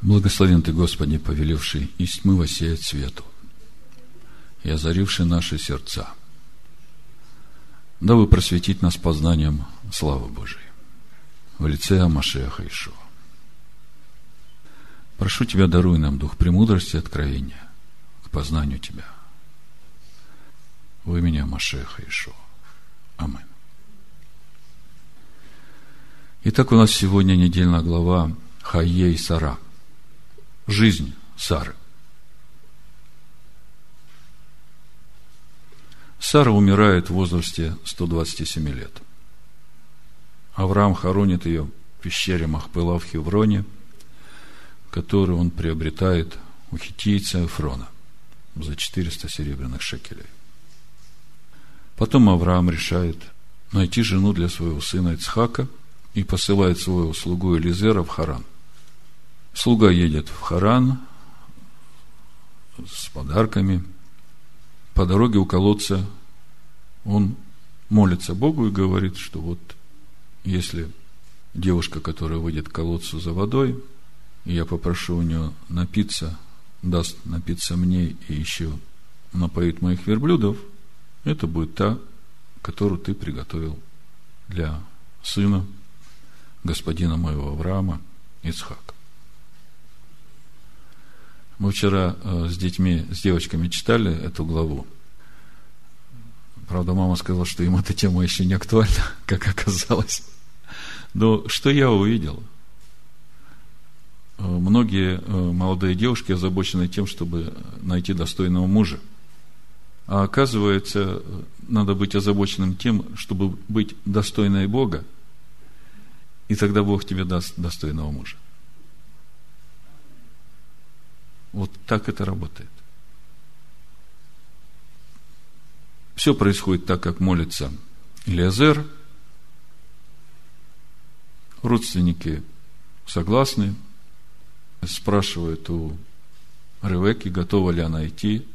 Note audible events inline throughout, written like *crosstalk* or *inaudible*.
Благословен Ты, Господи, повеливший из тьмы воссеять свету и озаривший наши сердца, дабы просветить нас познанием славы Божией в лице Амашеха Ишуа. Прошу Тебя, даруй нам дух премудрости и откровения к познанию Тебя. В имени Амашеха Ишуа. Амин. Итак, у нас сегодня недельная глава Хаей Сара – жизнь Сары. Сара умирает в возрасте 127 лет. Авраам хоронит ее в пещере Махпыла в Хевроне, которую он приобретает у хитийца Эфрона за 400 серебряных шекелей. Потом Авраам решает найти жену для своего сына Ицхака и посылает своего слугу Элизера в Харан – Слуга едет в Харан с подарками. По дороге у колодца он молится Богу и говорит, что вот если девушка, которая выйдет к колодцу за водой, и я попрошу у нее напиться, даст напиться мне и еще напоит моих верблюдов, это будет та, которую ты приготовил для сына господина моего Авраама Ицхака. Мы вчера э, с детьми, с девочками читали эту главу. Правда, мама сказала, что им эта тема еще не актуальна, *laughs* как оказалось. Но что я увидел? Э, многие э, молодые девушки озабочены тем, чтобы найти достойного мужа. А оказывается, надо быть озабоченным тем, чтобы быть достойной Бога, и тогда Бог тебе даст достойного мужа. Вот так это работает. Все происходит так, как молится Илиазер. Родственники согласны, спрашивают у Ревеки, готова ли она идти,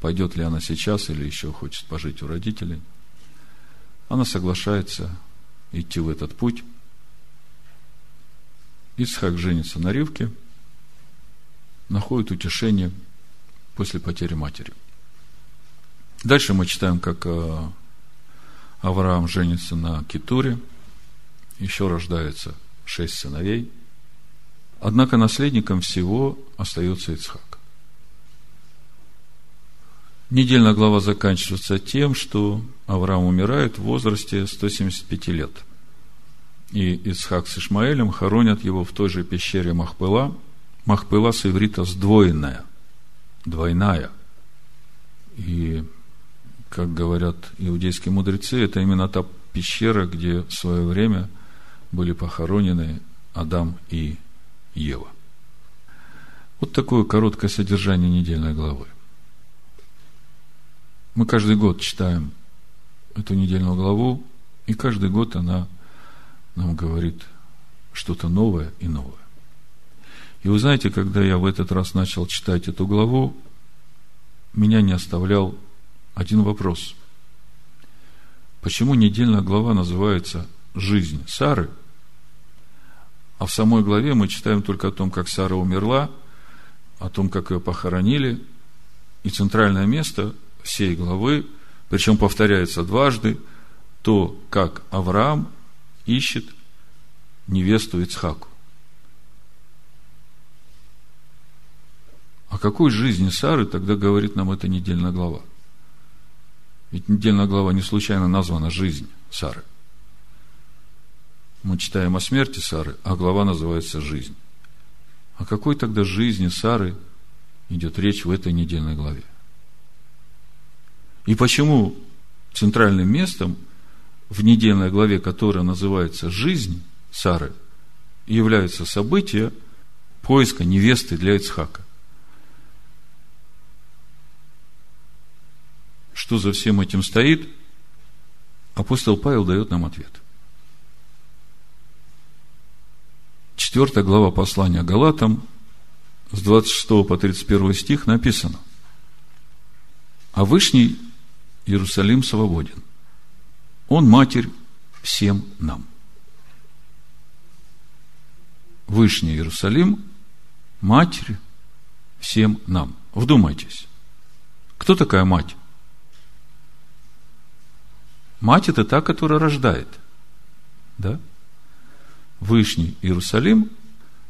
пойдет ли она сейчас или еще хочет пожить у родителей. Она соглашается идти в этот путь. Исхак женится на Ривке – находит утешение после потери матери. Дальше мы читаем, как э, Авраам женится на Китуре, еще рождается шесть сыновей, однако наследником всего остается Ицхак. Недельная глава заканчивается тем, что Авраам умирает в возрасте 175 лет. И Ицхак с Ишмаэлем хоронят его в той же пещере Махпыла, Махпыла с иврита сдвоенная, двойная. И, как говорят иудейские мудрецы, это именно та пещера, где в свое время были похоронены Адам и Ева. Вот такое короткое содержание недельной главы. Мы каждый год читаем эту недельную главу, и каждый год она нам говорит что-то новое и новое. И вы знаете, когда я в этот раз начал читать эту главу, меня не оставлял один вопрос. Почему недельная глава называется «Жизнь Сары», а в самой главе мы читаем только о том, как Сара умерла, о том, как ее похоронили, и центральное место всей главы, причем повторяется дважды, то, как Авраам ищет невесту Ицхаку. О какой жизни Сары тогда говорит нам эта недельная глава? Ведь недельная глава не случайно названа «Жизнь Сары». Мы читаем о смерти Сары, а глава называется «Жизнь». О какой тогда жизни Сары идет речь в этой недельной главе? И почему центральным местом в недельной главе, которая называется «Жизнь Сары», является событие поиска невесты для Ицхака? Что за всем этим стоит, апостол Павел дает нам ответ. Четвертая глава послания Галатам с 26 по 31 стих написано. А Вышний Иерусалим свободен. Он матерь всем нам. Вышний Иерусалим Матерь всем нам. Вдумайтесь. Кто такая мать? Мать – это та, которая рождает. Да? Вышний Иерусалим –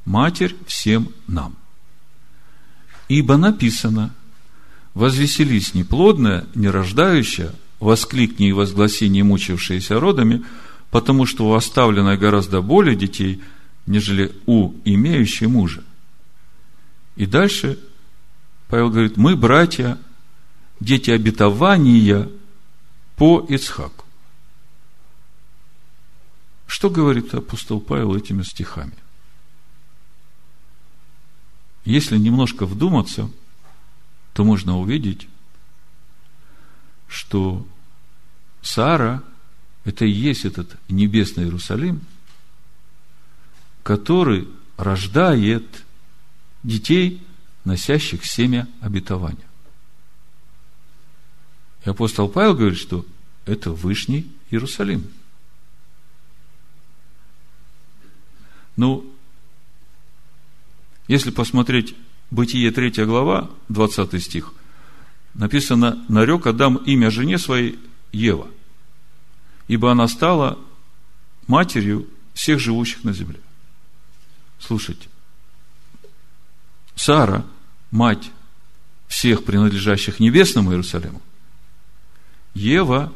Матерь всем нам. Ибо написано, возвеселись неплодная, нерождающая, воскликни и возгласи не мучившиеся родами, потому что у оставленной гораздо более детей, нежели у имеющей мужа. И дальше Павел говорит, мы, братья, дети обетования по Ицхаку. Что говорит апостол Павел этими стихами? Если немножко вдуматься, то можно увидеть, что Сара – это и есть этот небесный Иерусалим, который рождает детей, носящих семя обетования. И апостол Павел говорит, что это Вышний Иерусалим. Ну, если посмотреть Бытие 3 глава, 20 стих, написано, нарек Адам имя жене своей Ева, ибо она стала матерью всех живущих на земле. Слушайте, Сара, мать всех принадлежащих небесному Иерусалиму, Ева,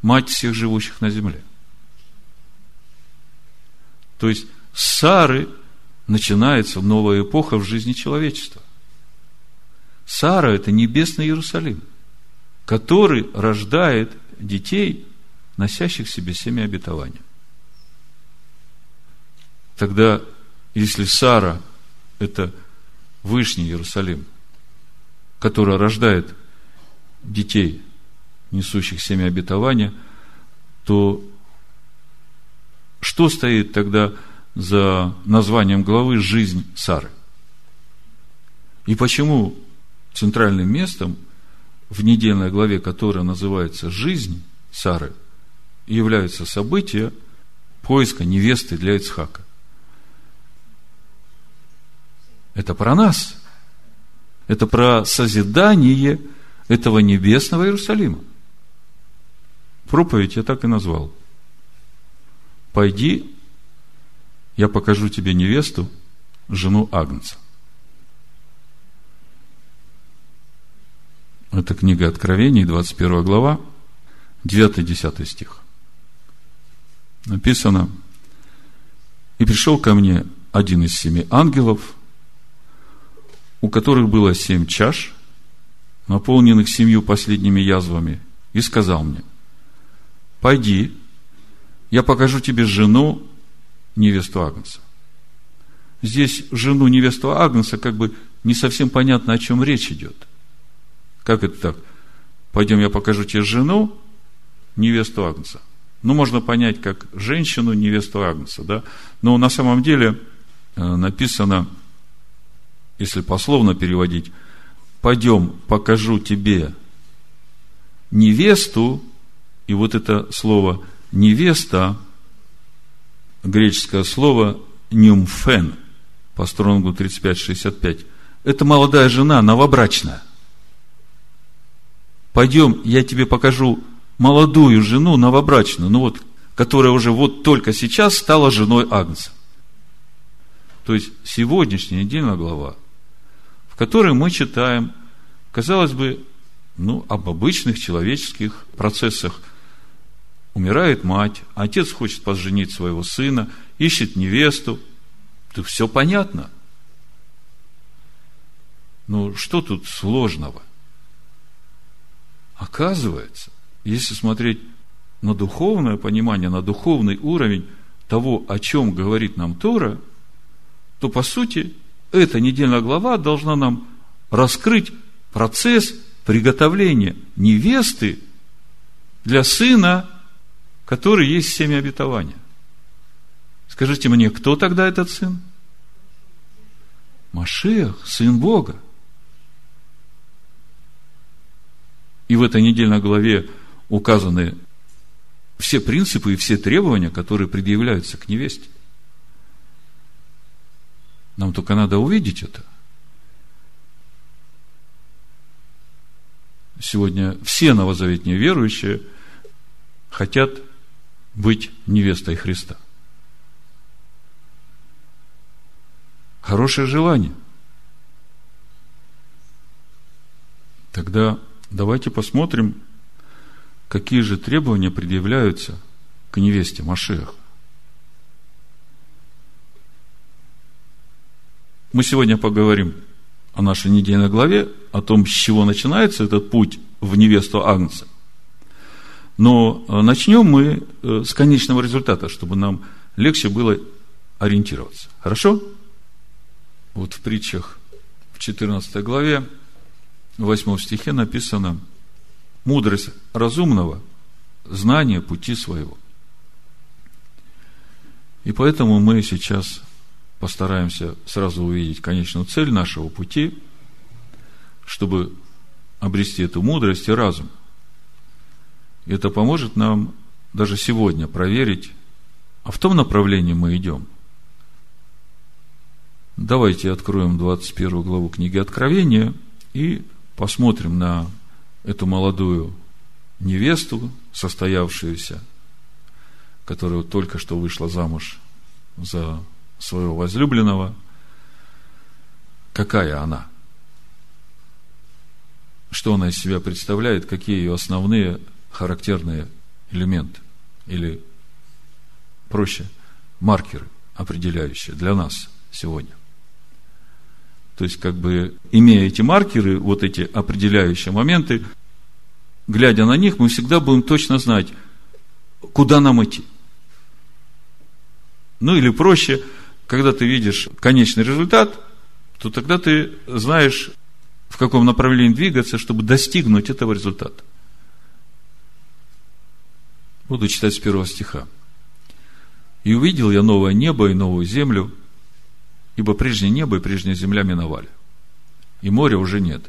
мать всех живущих на земле. То есть, с Сары начинается новая эпоха в жизни человечества. Сара – это небесный Иерусалим, который рождает детей, носящих в себе семя обетования. Тогда, если Сара – это Вышний Иерусалим, который рождает детей, несущих семя обетования, то что стоит тогда за названием главы «Жизнь Сары». И почему центральным местом в недельной главе, которая называется «Жизнь Сары», являются события поиска невесты для Ицхака. Это про нас. Это про созидание этого небесного Иерусалима. Проповедь я так и назвал. Пойди я покажу тебе невесту, жену Агнца. Это книга Откровений, 21 глава, 9-10 стих. Написано, «И пришел ко мне один из семи ангелов, у которых было семь чаш, наполненных семью последними язвами, и сказал мне, «Пойди, я покажу тебе жену, невесту Агнца. Здесь жену невесту Агнца как бы не совсем понятно, о чем речь идет. Как это так? Пойдем, я покажу тебе жену, невесту Агнца. Ну, можно понять, как женщину, невесту Агнца, да? Но на самом деле э, написано, если пословно переводить, пойдем, покажу тебе невесту, и вот это слово невеста – греческое слово «нюмфен» по стронгу 35-65. Это молодая жена, новобрачная. Пойдем, я тебе покажу молодую жену, новобрачную, ну вот, которая уже вот только сейчас стала женой Агнца. То есть, сегодняшняя недельная глава, в которой мы читаем, казалось бы, ну, об обычных человеческих процессах – Умирает мать, отец хочет поженить своего сына, ищет невесту. То все понятно. Ну, что тут сложного? Оказывается, если смотреть на духовное понимание, на духовный уровень того, о чем говорит нам Тора, то, по сути, эта недельная глава должна нам раскрыть процесс приготовления невесты для сына который есть семя обетования. Скажите мне, кто тогда этот сын? Машех, сын Бога. И в этой недельной главе указаны все принципы и все требования, которые предъявляются к невесте. Нам только надо увидеть это. Сегодня все новозаветные верующие хотят быть невестой Христа. Хорошее желание. Тогда давайте посмотрим, какие же требования предъявляются к невесте Машех. Мы сегодня поговорим о нашей недельной главе, о том, с чего начинается этот путь в невесту Агнца. Но э, начнем мы э, с конечного результата, чтобы нам легче было ориентироваться. Хорошо? Вот в притчах в 14 главе, в 8 стихе написано «Мудрость разумного – знание пути своего». И поэтому мы сейчас постараемся сразу увидеть конечную цель нашего пути, чтобы обрести эту мудрость и разум. Это поможет нам даже сегодня проверить, а в том направлении мы идем. Давайте откроем 21 главу книги Откровения и посмотрим на эту молодую невесту, состоявшуюся, которая только что вышла замуж за своего возлюбленного, какая она, что она из себя представляет, какие ее основные характерные элементы или проще маркеры, определяющие для нас сегодня. То есть, как бы, имея эти маркеры, вот эти определяющие моменты, глядя на них, мы всегда будем точно знать, куда нам идти. Ну, или проще – когда ты видишь конечный результат, то тогда ты знаешь, в каком направлении двигаться, чтобы достигнуть этого результата. Буду читать с первого стиха. «И увидел я новое небо и новую землю, ибо прежнее небо и прежняя земля миновали, и моря уже нет.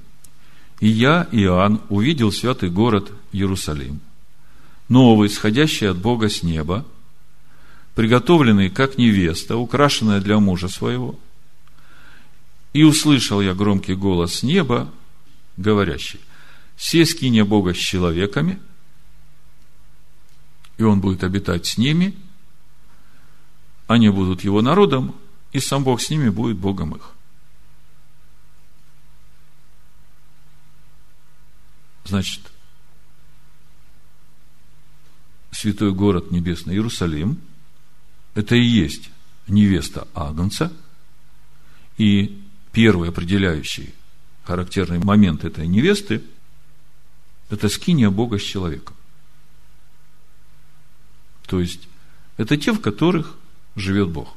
И я, Иоанн, увидел святый город Иерусалим, новый, сходящий от Бога с неба, приготовленный как невеста, украшенная для мужа своего. И услышал я громкий голос с неба, говорящий, «Се скиния Бога с человеками, и Он будет обитать с ними, они будут Его народом, и сам Бог с ними будет Богом их». Значит, святой город небесный Иерусалим – это и есть невеста Агнца, и первый определяющий характерный момент этой невесты – это скиния Бога с человеком. То есть, это те, в которых живет Бог.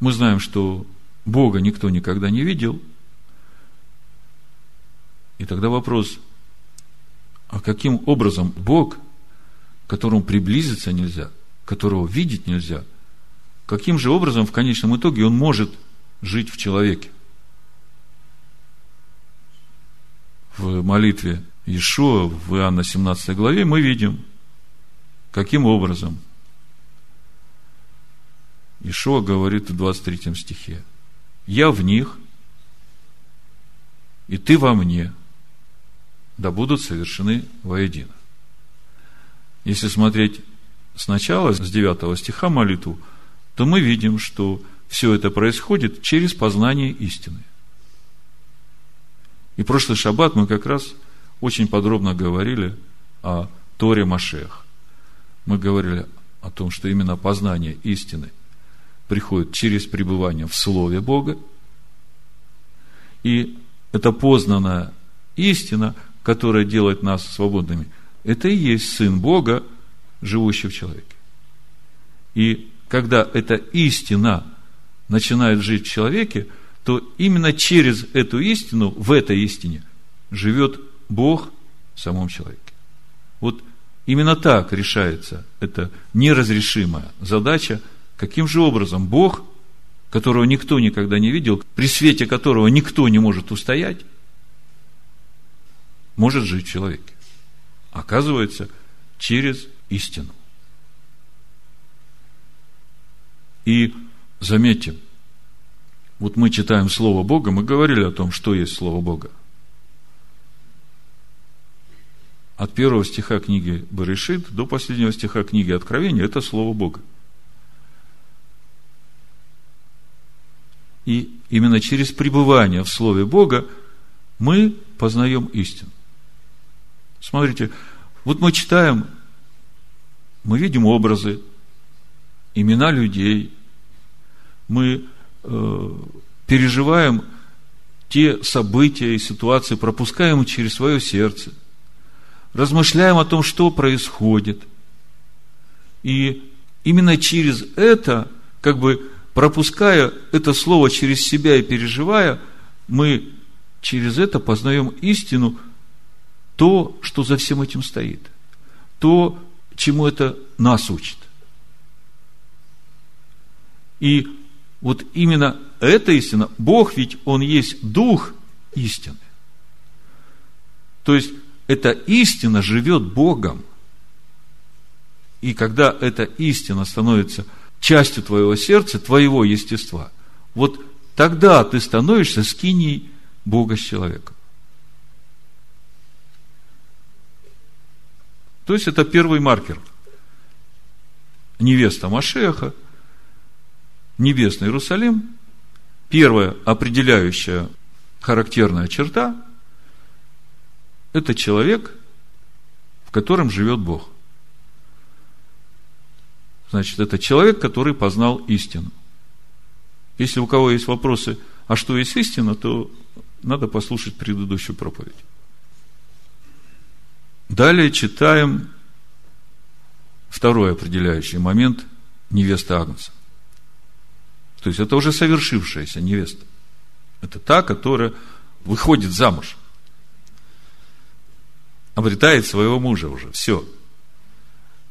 Мы знаем, что Бога никто никогда не видел. И тогда вопрос, а каким образом Бог к которому приблизиться нельзя, которого видеть нельзя, каким же образом в конечном итоге он может жить в человеке? В молитве Иешуа в Иоанна 17 главе мы видим, каким образом Ишуа говорит в 23 стихе, «Я в них, и ты во мне, да будут совершены воедино». Если смотреть сначала, с 9 стиха молитву, то мы видим, что все это происходит через познание истины. И прошлый шаббат мы как раз очень подробно говорили о Торе Машех. Мы говорили о том, что именно познание истины приходит через пребывание в Слове Бога. И это познанная истина, которая делает нас свободными – это и есть Сын Бога, живущий в человеке. И когда эта истина начинает жить в человеке, то именно через эту истину, в этой истине, живет Бог в самом человеке. Вот именно так решается эта неразрешимая задача, каким же образом Бог, которого никто никогда не видел, при свете которого никто не может устоять, может жить в человеке. Оказывается, через истину. И заметьте, вот мы читаем Слово Бога, мы говорили о том, что есть Слово Бога. От первого стиха книги Баришит до последнего стиха книги Откровения – это Слово Бога. И именно через пребывание в Слове Бога мы познаем истину. Смотрите, вот мы читаем, мы видим образы, имена людей, мы э, переживаем те события и ситуации, пропускаем через свое сердце, размышляем о том, что происходит. И именно через это, как бы пропуская это слово через себя и переживая, мы через это познаем истину, то, что за всем этим стоит, то, чему это нас учит. И вот именно эта истина, Бог ведь, Он есть Дух истины. То есть, эта истина живет Богом. И когда эта истина становится частью твоего сердца, твоего естества, вот тогда ты становишься скиней Бога с человеком. То есть это первый маркер. Невеста Машеха, небесный Иерусалим, первая определяющая характерная черта – это человек, в котором живет Бог. Значит, это человек, который познал истину. Если у кого есть вопросы, а что есть истина, то надо послушать предыдущую проповедь. Далее читаем второй определяющий момент невесты Агнца. То есть это уже совершившаяся невеста. Это та, которая выходит замуж. Обретает своего мужа уже. Все.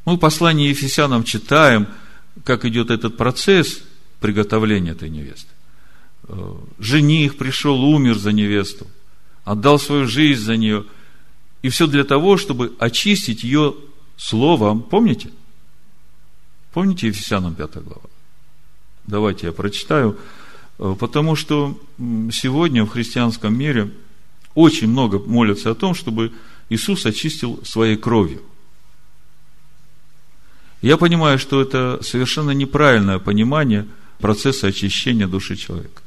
Мы в послании Ефесянам читаем, как идет этот процесс приготовления этой невесты. Э, жених пришел, умер за невесту, отдал свою жизнь за нее – и все для того, чтобы очистить ее словом. Помните? Помните Ефесянам 5 глава? Давайте я прочитаю. Э, потому что сегодня в христианском мире очень много молятся о том, чтобы Иисус очистил своей кровью. Я понимаю, что это совершенно неправильное понимание процесса очищения души человека.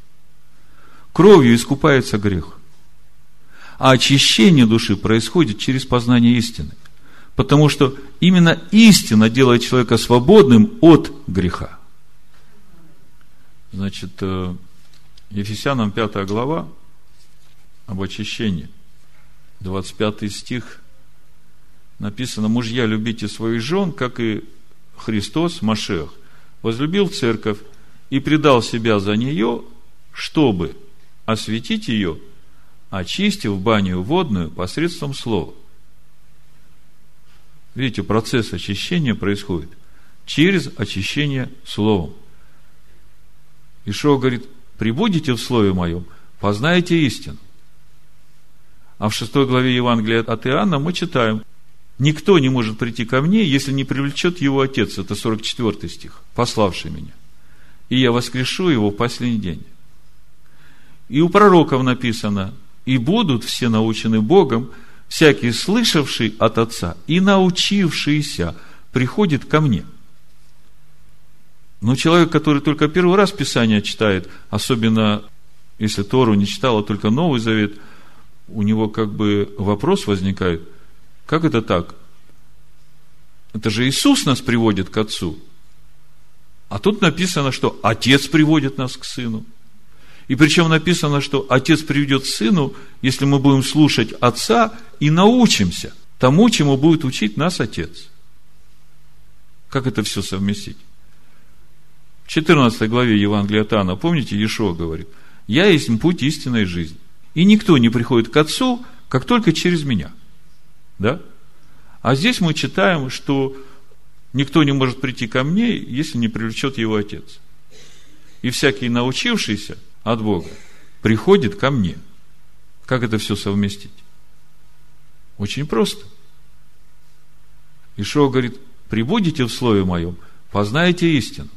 Кровью искупается грех. А очищение души происходит через познание истины. Потому что именно истина делает человека свободным от греха. Значит, э, Ефесянам 5 глава об очищении. 25 стих написано, мужья, любите своих жен, как и Христос, Машех, возлюбил церковь и предал себя за нее, чтобы осветить ее очистив баню водную посредством слова. Видите, процесс очищения происходит через очищение словом. Ишо говорит, прибудете в слове моем, познаете истину. А в шестой главе Евангелия от Иоанна мы читаем, никто не может прийти ко мне, если не привлечет его отец, это 44 стих, пославший меня. И я воскрешу его в последний день. И у пророков написано, и будут все научены Богом, всякий слышавший от Отца и научившийся приходит ко мне. Но человек, который только первый раз Писание читает, особенно если Тору не читал, а только Новый Завет, у него как бы вопрос возникает, как это так? Это же Иисус нас приводит к Отцу. А тут написано, что Отец приводит нас к Сыну – и причем написано, что отец приведет сыну, если мы будем слушать отца и научимся тому, чему будет учить нас отец. Как это все совместить? В 14 главе Евангелия от Иоанна, помните, Иешуа говорит, «Я есть путь истинной жизни, и никто не приходит к Отцу, как только через меня». Да? А здесь мы читаем, что никто не может прийти ко мне, если не привлечет его Отец. И всякий научившийся – от Бога приходит ко мне. Как это все совместить? Очень просто. Ишо говорит, прибудете в слове моем, познаете истину.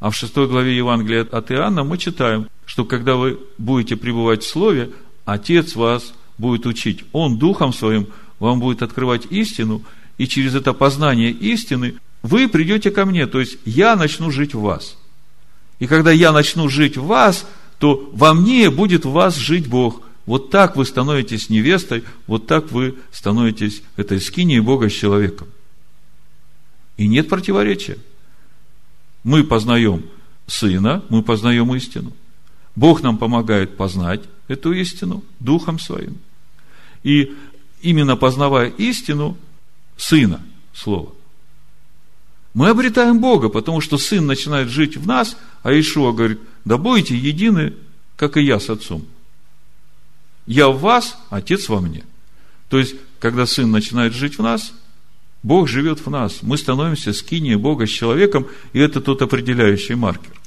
А в шестой главе Евангелия от Иоанна мы читаем, что когда вы будете пребывать в Слове, Отец вас будет учить. Он Духом Своим вам будет открывать истину, и через это познание истины вы придете ко мне, то есть я начну жить в вас. И когда я начну жить в вас, то во мне будет в вас жить Бог. Вот так вы становитесь невестой, вот так вы становитесь этой скинией Бога с человеком. И нет противоречия. Мы познаем Сына, мы познаем истину. Бог нам помогает познать эту истину Духом Своим. И именно познавая истину Сына, Слова, мы обретаем Бога, потому что Сын начинает жить в нас, а Ишуа говорит, да будете едины, как и я с Отцом. Я в вас, Отец во мне. То есть, когда Сын начинает жить в нас, Бог живет в нас. Мы становимся скинией Бога с человеком, и это тот определяющий маркер.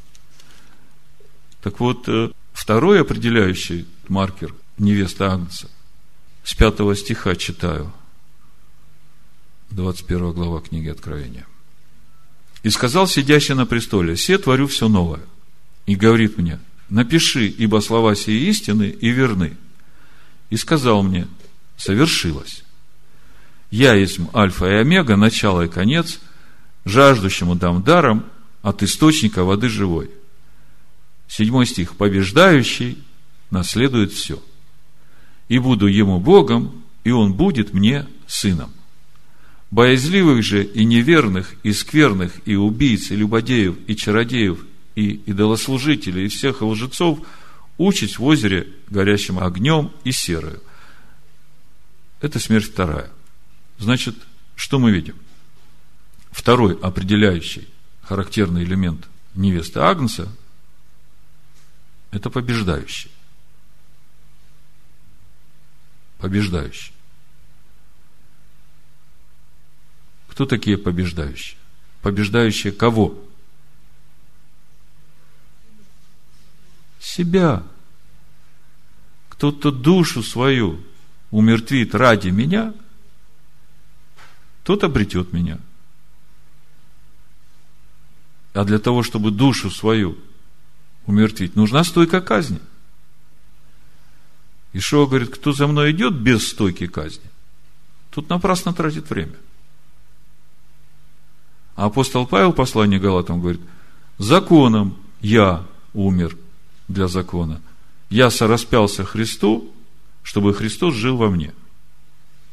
Так вот, э, второй определяющий маркер невеста Агнца. С пятого стиха читаю. 21 глава книги Откровения. И сказал сидящий на престоле, все творю все новое. И говорит мне, напиши, ибо слова сии истины и верны. И сказал мне, совершилось. Я есть Альфа и Омега, начало и конец, жаждущему дам даром от источника воды живой. Седьмой стих. Побеждающий наследует все. И буду ему Богом, и он будет мне сыном. Боязливых же и неверных, и скверных, и убийц, и любодеев, и чародеев, и идолослужителей, и всех лжецов учить в озере горящим огнем и серою. Это смерть вторая. Значит, что мы видим? Второй определяющий характерный элемент невесты Агнца – это побеждающий. Побеждающий. Кто такие побеждающие? Побеждающие кого? Себя. Кто-то душу свою умертвит ради меня, тот обретет меня. А для того, чтобы душу свою умертвить, нужна стойка казни. Ишуа говорит, кто за мной идет без стойки казни, тут напрасно тратит время – а апостол Павел, послание Галатам, говорит, законом я умер для закона. Я сораспялся Христу, чтобы Христос жил во мне.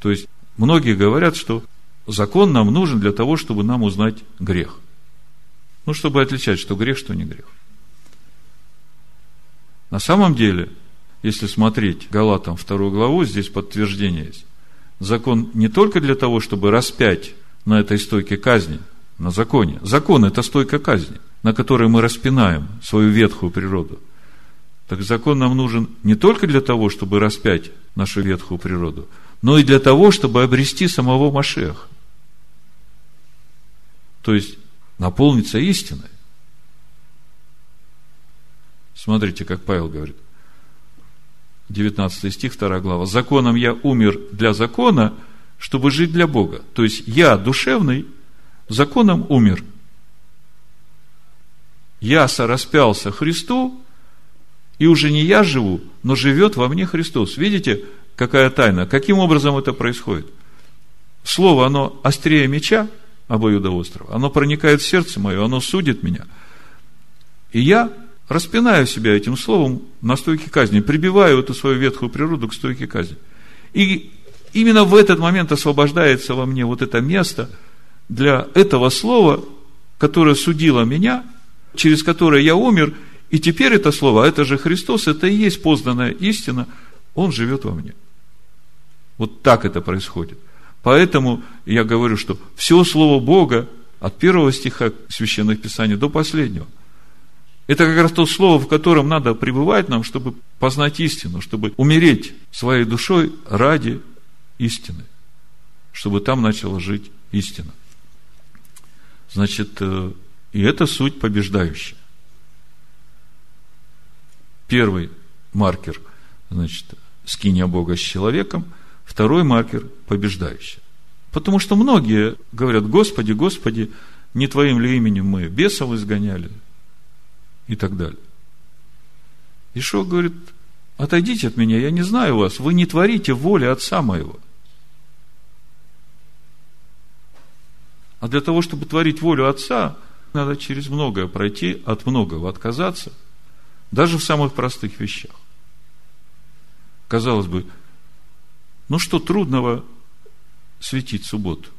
То есть, многие говорят, что закон нам нужен для того, чтобы нам узнать грех. Ну, чтобы отличать, что грех, что не грех. На самом деле, если смотреть Галатам вторую главу, здесь подтверждение есть. Закон не только для того, чтобы распять на этой стойке казни – на законе. Закон – это стойка казни, на которой мы распинаем свою ветхую природу. Так закон нам нужен не только для того, чтобы распять нашу ветхую природу, но и для того, чтобы обрести самого Машеха. То есть, наполниться истиной. Смотрите, как Павел говорит. 19 стих, 2 глава. «Законом я умер для закона, чтобы жить для Бога». То есть, я душевный – законом умер. Я сораспялся Христу, и уже не я живу, но живет во мне Христос. Видите, какая тайна? Каким образом это происходит? Слово, оно острее меча, обоюдоострого, оно проникает в сердце мое, оно судит меня. И я распинаю себя этим словом на стойке казни, прибиваю эту свою ветхую природу к стойке казни. И именно в этот момент освобождается во мне вот это место – для этого слова, которое судило меня, через которое я умер, и теперь это слово, а это же Христос, это и есть познанная истина, Он живет во мне. Вот так это происходит. Поэтому я говорю, что все Слово Бога от первого стиха Священных Писаний до последнего. Это как раз то слово, в котором надо пребывать нам, чтобы познать истину, чтобы умереть своей душой ради истины, чтобы там начала жить истина. Значит, э, и это суть побеждающая. Первый маркер, значит, скиния Бога с человеком. Второй маркер – побеждающий. Потому что многие говорят, Господи, Господи, не Твоим ли именем мы бесов изгоняли, и так далее. Ишо говорит, отойдите от меня, я не знаю вас, вы не творите воли Отца моего. А для того, чтобы творить волю Отца, надо через многое пройти, от многого отказаться, даже в самых простых вещах. Казалось бы, ну что трудного светить субботу?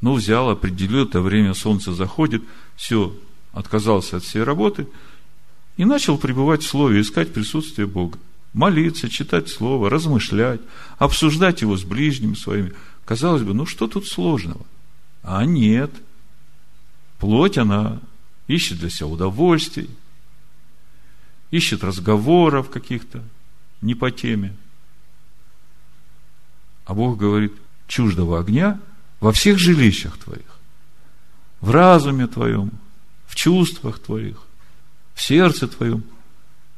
Ну, взял, определил это время, солнце заходит, все, отказался от всей работы и начал пребывать в Слове, искать присутствие Бога. Молиться, читать Слово, размышлять, обсуждать его с ближними своими. Казалось бы, ну что тут сложного? А нет. Плоть, она ищет для себя удовольствий, ищет разговоров каких-то, не по теме. А Бог говорит, чуждого огня во всех жилищах твоих, в разуме твоем, чувствах твоих, в сердце твоем,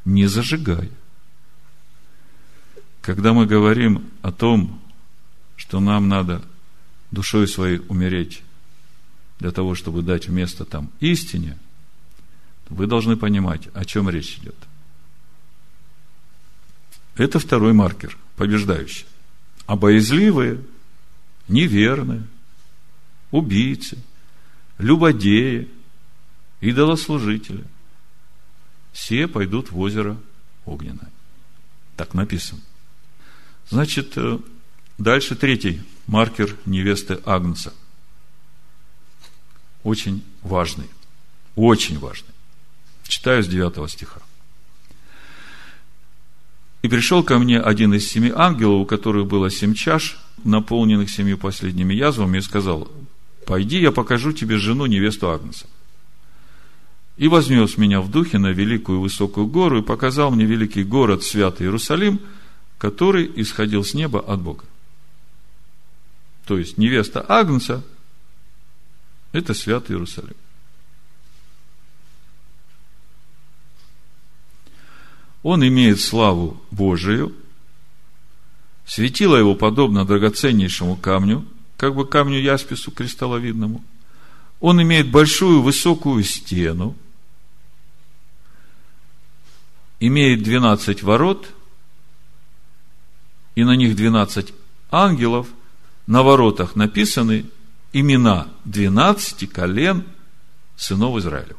не зажигай. Когда мы говорим о том, что нам надо душой своей умереть для того, чтобы дать место там истине, вы должны понимать, о чем речь идет. Это второй маркер, побеждающий. А боязливые, неверные, убийцы, любодеи, идолослужители, все пойдут в озеро огненное. Так написано. Значит, э, дальше третий маркер невесты Агнца. Очень важный. Очень важный. Читаю с 9 стиха. И пришел ко мне один из семи ангелов, у которых было семь чаш, наполненных семью последними язвами, и сказал, пойди, я покажу тебе жену, невесту Агнца. И вознес меня в духе на великую высокую гору и показал мне великий город, святый Иерусалим, который исходил с неба от Бога. То есть, невеста Агнца – это святый Иерусалим. Он имеет славу Божию, светило его подобно драгоценнейшему камню, как бы камню яспису кристалловидному. Он имеет большую высокую стену, имеет 12 ворот, и на них 12 ангелов, на воротах написаны имена 12 колен сынов Израилевых.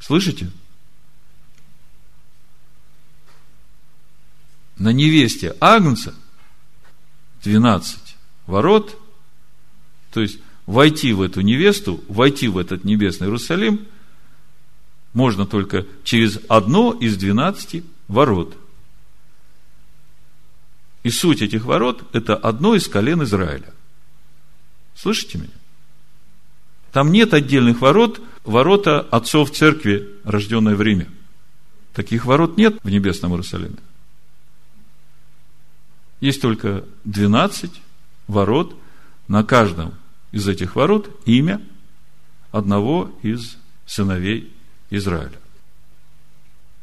Слышите? На невесте Агнца 12 ворот, то есть войти в эту невесту, войти в этот небесный Иерусалим можно только через одно из 12 ворот. И суть этих ворот – это одно из колен Израиля. Слышите меня? Там нет отдельных ворот – ворота отцов церкви, рожденной в Риме. Таких ворот нет в небесном Иерусалиме. Есть только 12 ворот, на каждом из этих ворот имя одного из сыновей Израиля.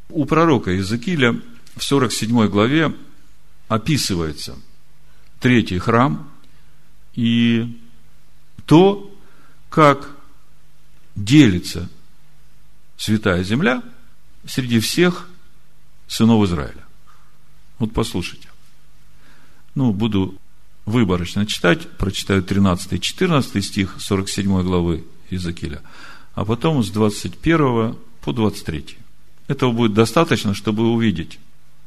У пророка Иезекииля в 47 главе описывается третий храм и то, как делится святая земля среди всех сынов Израиля. Вот послушайте. Ну, буду выборочно читать, прочитаю 13 и 14 стих 47 главы Иезекииля, а потом с 21 по 23. Этого будет достаточно, чтобы увидеть,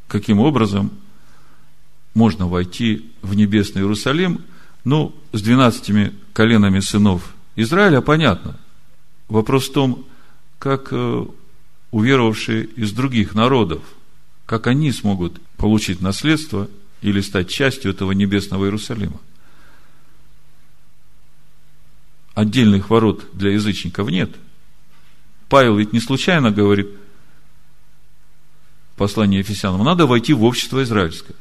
каким образом можно войти в небесный Иерусалим. Ну, с 12 коленами сынов Израиля понятно. Вопрос в том, как э, уверовавшие из других народов, как они смогут получить наследство или стать частью этого небесного Иерусалима. Отдельных ворот для язычников нет. Павел ведь не случайно говорит послание Ефесянам, надо войти в общество израильское.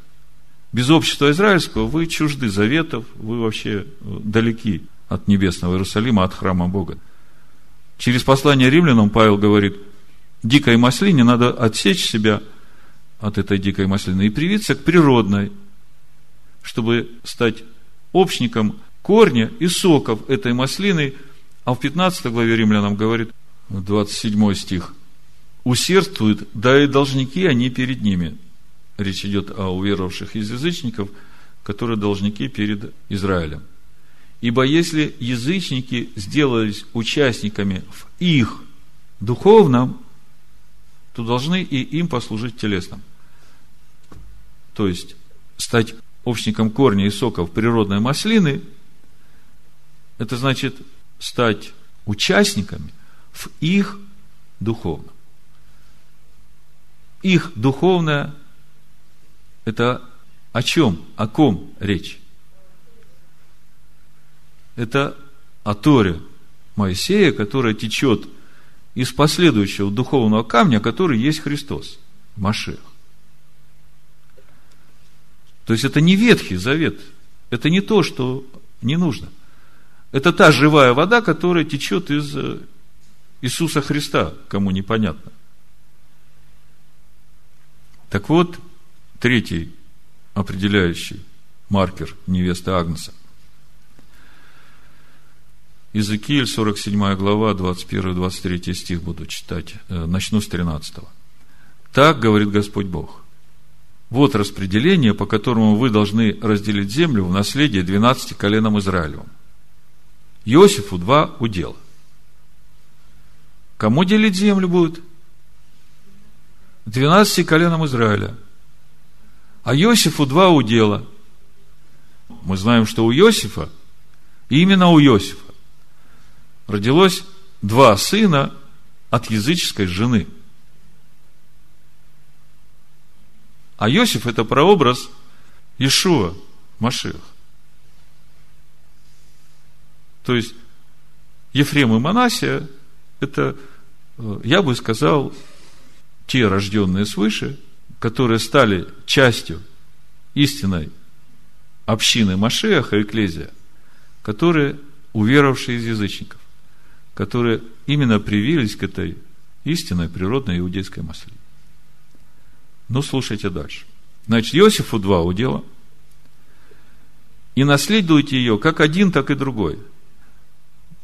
Без общества израильского вы чужды заветов, вы вообще э, далеки от небесного Иерусалима, от храма Бога. Через послание римлянам Павел говорит, дикой маслине надо отсечь себя от этой дикой маслины и привиться к природной, чтобы стать общником корня и соков этой маслины, А в 15 главе Римлянам говорит, 27 стих, усердствуют, да и должники они перед ними. Речь идет о уверовавших из язычников, которые должники перед Израилем. Ибо если язычники сделались участниками в их духовном, то должны и им послужить телесным. То есть, стать общником корня и соков природной маслины, это значит стать участниками в их духовном. Их духовное – это о чем, о ком речь? Это о Торе Моисея, которая течет из последующего духовного камня, который есть Христос, Машех. То есть это не Ветхий Завет, это не то, что не нужно. Это та живая вода, которая течет из э, Иисуса Христа, кому непонятно. Так вот, третий определяющий маркер невесты Агнца. Иезекииль, 47 глава, 21-23 стих буду читать. Э, начну с 13. Так говорит Господь Бог. Вот распределение, по которому вы должны разделить землю в наследие 12 коленам Израилевым. Иосифу два удела. Кому делить землю будет? Двенадцати коленам Израиля. А Иосифу два удела. Мы знаем, что у Иосифа, именно у Иосифа, родилось два сына от языческой жены. А Иосиф – это прообраз Ишуа, Машех. То есть, Ефрем и Манасия – это, э, я бы сказал, те рожденные свыше, которые стали частью истинной общины Машеха, Экклезия, которые уверовавшие из язычников, которые именно привились к этой истинной природной иудейской масле. Ну, слушайте дальше. Значит, Иосифу два удела. И наследуйте ее как один, так и другой –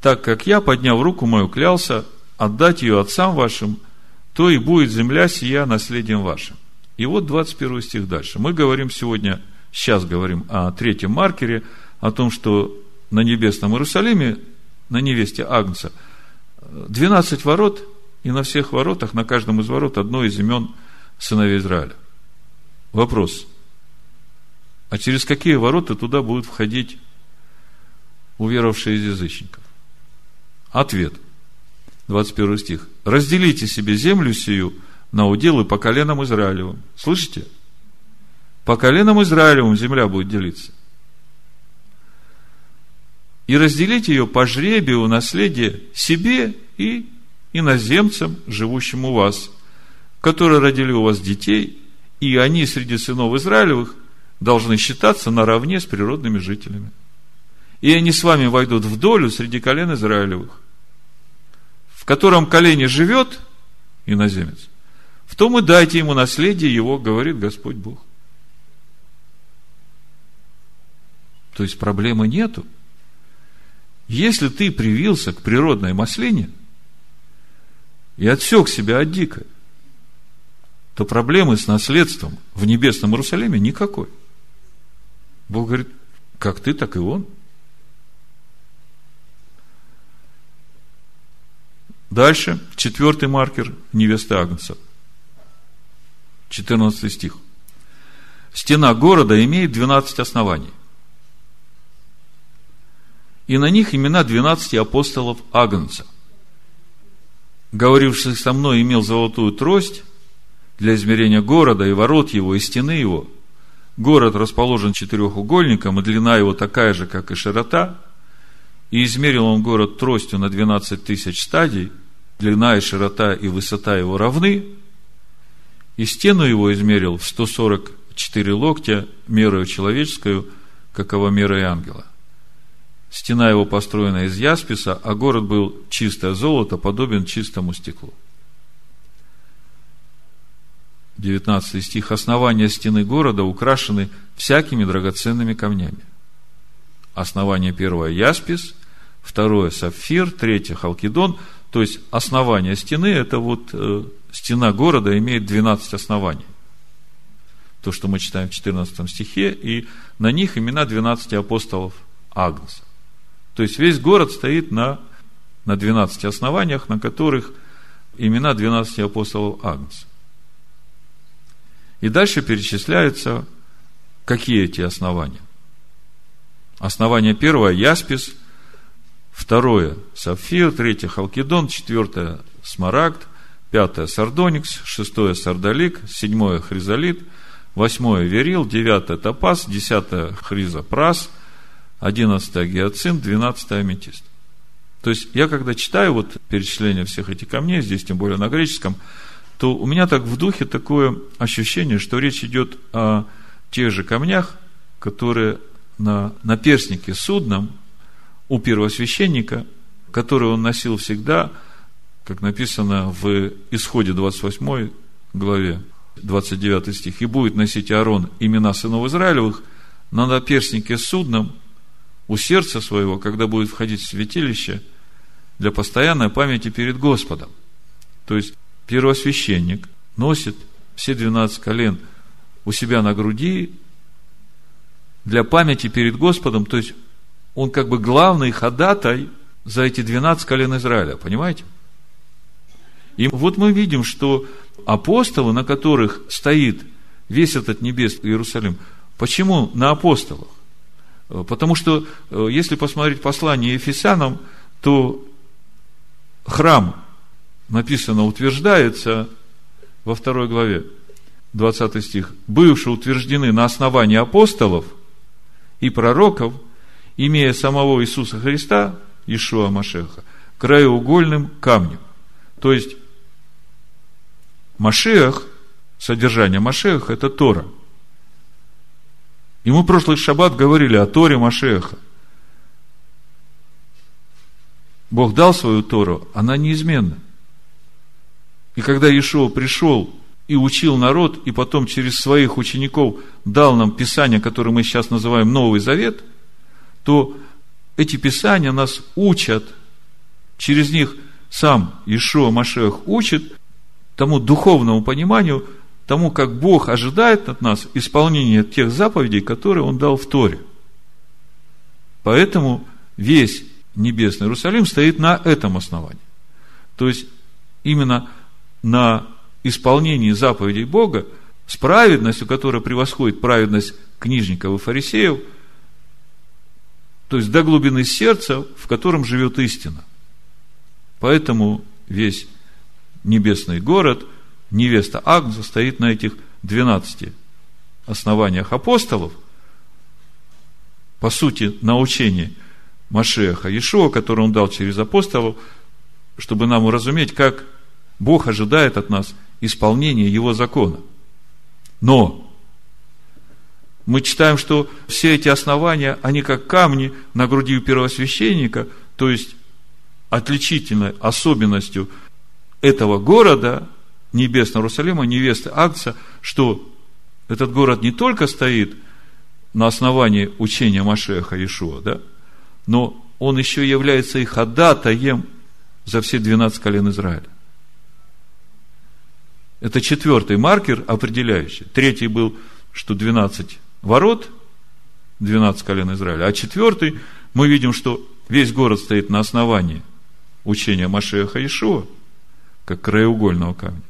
так как я, подняв руку мою, клялся отдать ее отцам вашим, то и будет земля сия наследием вашим. И вот 21 стих дальше. Мы говорим сегодня, сейчас говорим о третьем маркере, о том, что на небесном Иерусалиме, на невесте Агнца, 12 ворот, и на всех воротах, на каждом из ворот одно из имен сыновей Израиля. Вопрос. А через какие ворота туда будут входить уверовавшие из язычников? Ответ. 21 стих. Разделите себе землю сию на уделы по коленам Израилевым. Слышите? По коленам Израилевым земля будет делиться. И разделите ее по жребию наследие себе и иноземцам, живущим у вас, которые родили у вас детей, и они среди сынов Израилевых должны считаться наравне с природными жителями и они с вами войдут в долю среди колен Израилевых, котором колене живет иноземец, в том и дайте ему наследие его, говорит Господь Бог. То есть проблемы нету. Если ты привился к природной маслине и отсек себя от дикой, то проблемы с наследством в небесном Иерусалиме никакой. Бог говорит, как ты, так и он – Дальше, четвертый маркер невесты Агнца. 14 стих. Стена города имеет 12 оснований. И на них имена 12 апостолов Агнца. Говоривший со мной имел золотую трость для измерения города и ворот его, и стены его. Город расположен четырехугольником, и длина его такая же, как и широта. И измерил он город тростью на 12 тысяч стадий, длина и широта и высота его равны, и стену его измерил в 144 локтя, мерою человеческую, какова мера и ангела. Стена его построена из ясписа, а город был чистое золото, подобен чистому стеклу. 19 стих. Основания стены города украшены всякими драгоценными камнями. Основание первое – яспис, второе сапфир, третье халкидон. То есть основание стены, это вот э, стена города имеет 12 оснований. То, что мы читаем в 14 стихе, и на них имена 12 апостолов Агнца. То есть весь город стоит на, на 12 основаниях, на которых имена 12 апостолов Агнца. И дальше перечисляются, какие эти основания. Основание первое – яспис, второе – сапфир, третье – халкидон, четвертое – смарагд, пятое – сардоникс, шестое – сардолик, седьмое – хризолит, восьмое – верил, девятое – топаз, десятое – хризопрас, одиннадцатое – гиацинт, двенадцатое – аметист. То есть, я когда читаю вот перечисление всех этих камней, здесь тем более на греческом, то у меня так в духе такое ощущение, что речь идет о тех же камнях, которые на наперстнике судном у первосвященника, который он носил всегда, как написано в Исходе 28 главе, 29 стих, «И будет носить Аарон имена сынов Израилевых на наперстнике судном у сердца своего, когда будет входить в святилище, для постоянной памяти перед Господом». То есть, первосвященник носит все 12 колен у себя на груди для памяти перед Господом, то есть он как бы главный ходатай за эти 12 колен Израиля, понимаете? И вот мы видим, что апостолы, на которых стоит весь этот небесный Иерусалим, почему на апостолах? Потому что, э, если посмотреть послание Ефесянам, то храм, написано, утверждается во второй главе, 20 стих, бывшие утверждены на основании апостолов – и пророков, имея самого Иисуса Христа, Ишуа Машеха, краеугольным камнем. То есть, Машех, содержание Машеха – это Тора. И мы прошлый шаббат говорили о Торе Машеха. Бог дал свою Тору, она неизменна. И когда Ишуа пришел и учил народ, и потом через своих учеников дал нам Писание, которое мы сейчас называем Новый Завет, то эти Писания нас учат, через них сам Ишуа Машех учит тому духовному пониманию, тому, как Бог ожидает от нас исполнения тех заповедей, которые Он дал в Торе. Поэтому весь небесный Иерусалим стоит на этом основании. То есть, именно на исполнении заповедей Бога с праведностью, которая превосходит праведность книжников и фарисеев, то есть до глубины сердца, в котором живет истина. Поэтому весь небесный город, невеста Агнца стоит на этих 12 основаниях апостолов, по сути, научение Машеха Иешуа, которое он дал через апостолов, чтобы нам уразуметь, как Бог ожидает от нас исполнение Его закона. Но мы читаем, что все эти основания, они как камни на груди у первосвященника, то есть отличительной особенностью этого города, небесного Иерусалима, невесты Акция, что этот город не только стоит на основании учения Машеха Ишуа, да, но он еще является и ходатаем за все 12 колен Израиля. Это четвертый маркер определяющий. Третий был, что 12 ворот, 12 колен Израиля. А четвертый, мы видим, что весь город стоит на основании учения Машеха Ишуа, как краеугольного камня.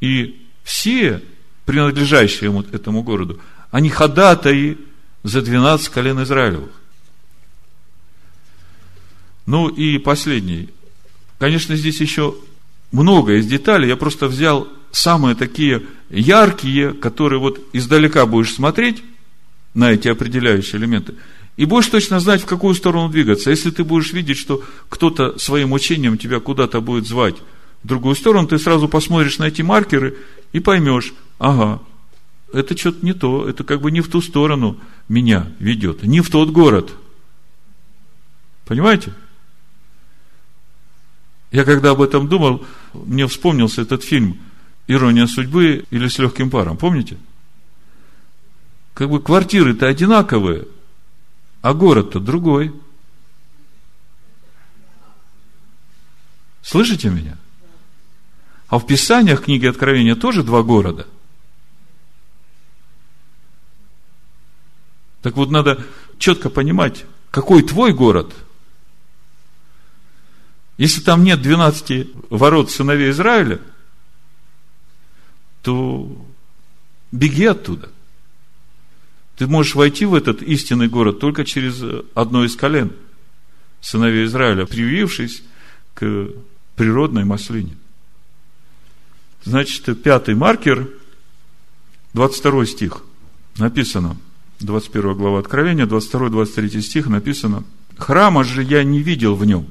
И все, принадлежащие ему, этому городу, они ходатаи за 12 колен Израилевых. Ну и последний. Конечно, здесь еще много из деталей. Я просто взял самые такие яркие, которые вот издалека будешь смотреть на эти определяющие элементы, и будешь точно знать, в какую сторону двигаться. Если ты будешь видеть, что кто-то своим учением тебя куда-то будет звать в другую сторону, ты сразу посмотришь на эти маркеры и поймешь, ага, это что-то не то, это как бы не в ту сторону меня ведет, не в тот город. Понимаете? Я когда об этом думал, мне вспомнился этот фильм – Ирония судьбы или с легким паром, помните? Как бы квартиры-то одинаковые, а город-то другой. Слышите меня? А в Писаниях книги Откровения тоже два города. Так вот, надо четко понимать, какой твой город. Если там нет 12 ворот сыновей Израиля, то беги оттуда. Ты можешь войти в этот истинный город только через одно из колен сыновей Израиля, привившись к природной маслине. Значит, пятый маркер, 22 стих, написано, 21 глава Откровения, 22-23 стих написано, «Храма же я не видел в нем,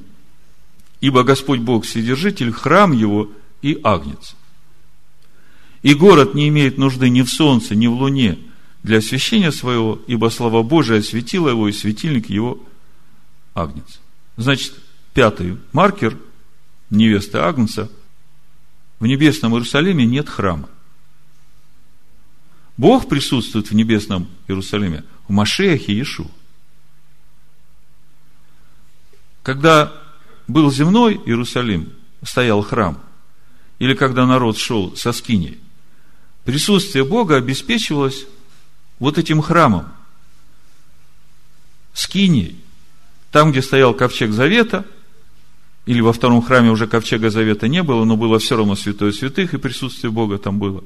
ибо Господь Бог Вседержитель, храм его и агнец. И город не имеет нужды ни в солнце, ни в луне для освящения своего, ибо слава Божия осветила его, и светильник его агнец». Значит, пятый маркер невесты Агнца – в небесном Иерусалиме нет храма. Бог присутствует в небесном Иерусалиме в Машеахе Иешу. Когда был земной Иерусалим, стоял храм, или когда народ шел со скиней, присутствие Бога обеспечивалось вот этим храмом, скиней, там, где стоял ковчег завета – или во втором храме уже ковчега завета не было, но было все равно святое святых, и присутствие Бога там было.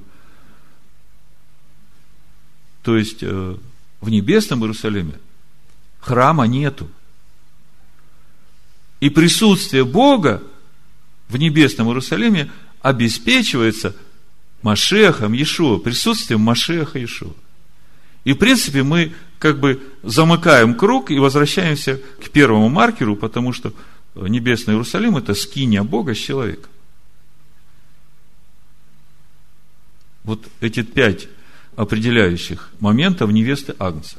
То есть, э, в небесном Иерусалиме храма нету. И присутствие Бога в небесном Иерусалиме обеспечивается Машехом Иешуа, присутствием Машеха Иешуа. И, в принципе, мы как бы замыкаем круг и возвращаемся к первому маркеру, потому что Небесный Иерусалим – это скиния Бога с человеком. Вот эти пять определяющих моментов невесты Агнца.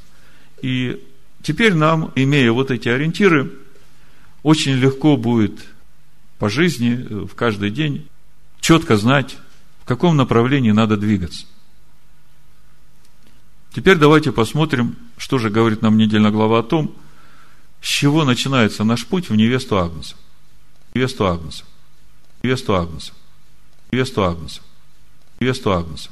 И теперь нам, имея вот эти ориентиры, очень легко будет по жизни, в каждый день, четко знать, каком направлении надо двигаться. Теперь давайте посмотрим, что же говорит нам недельная глава о том, с чего начинается наш путь в невесту Агнца? Невесту Агнца. Невесту Агнца. Невесту Агнца. Невесту Агнца.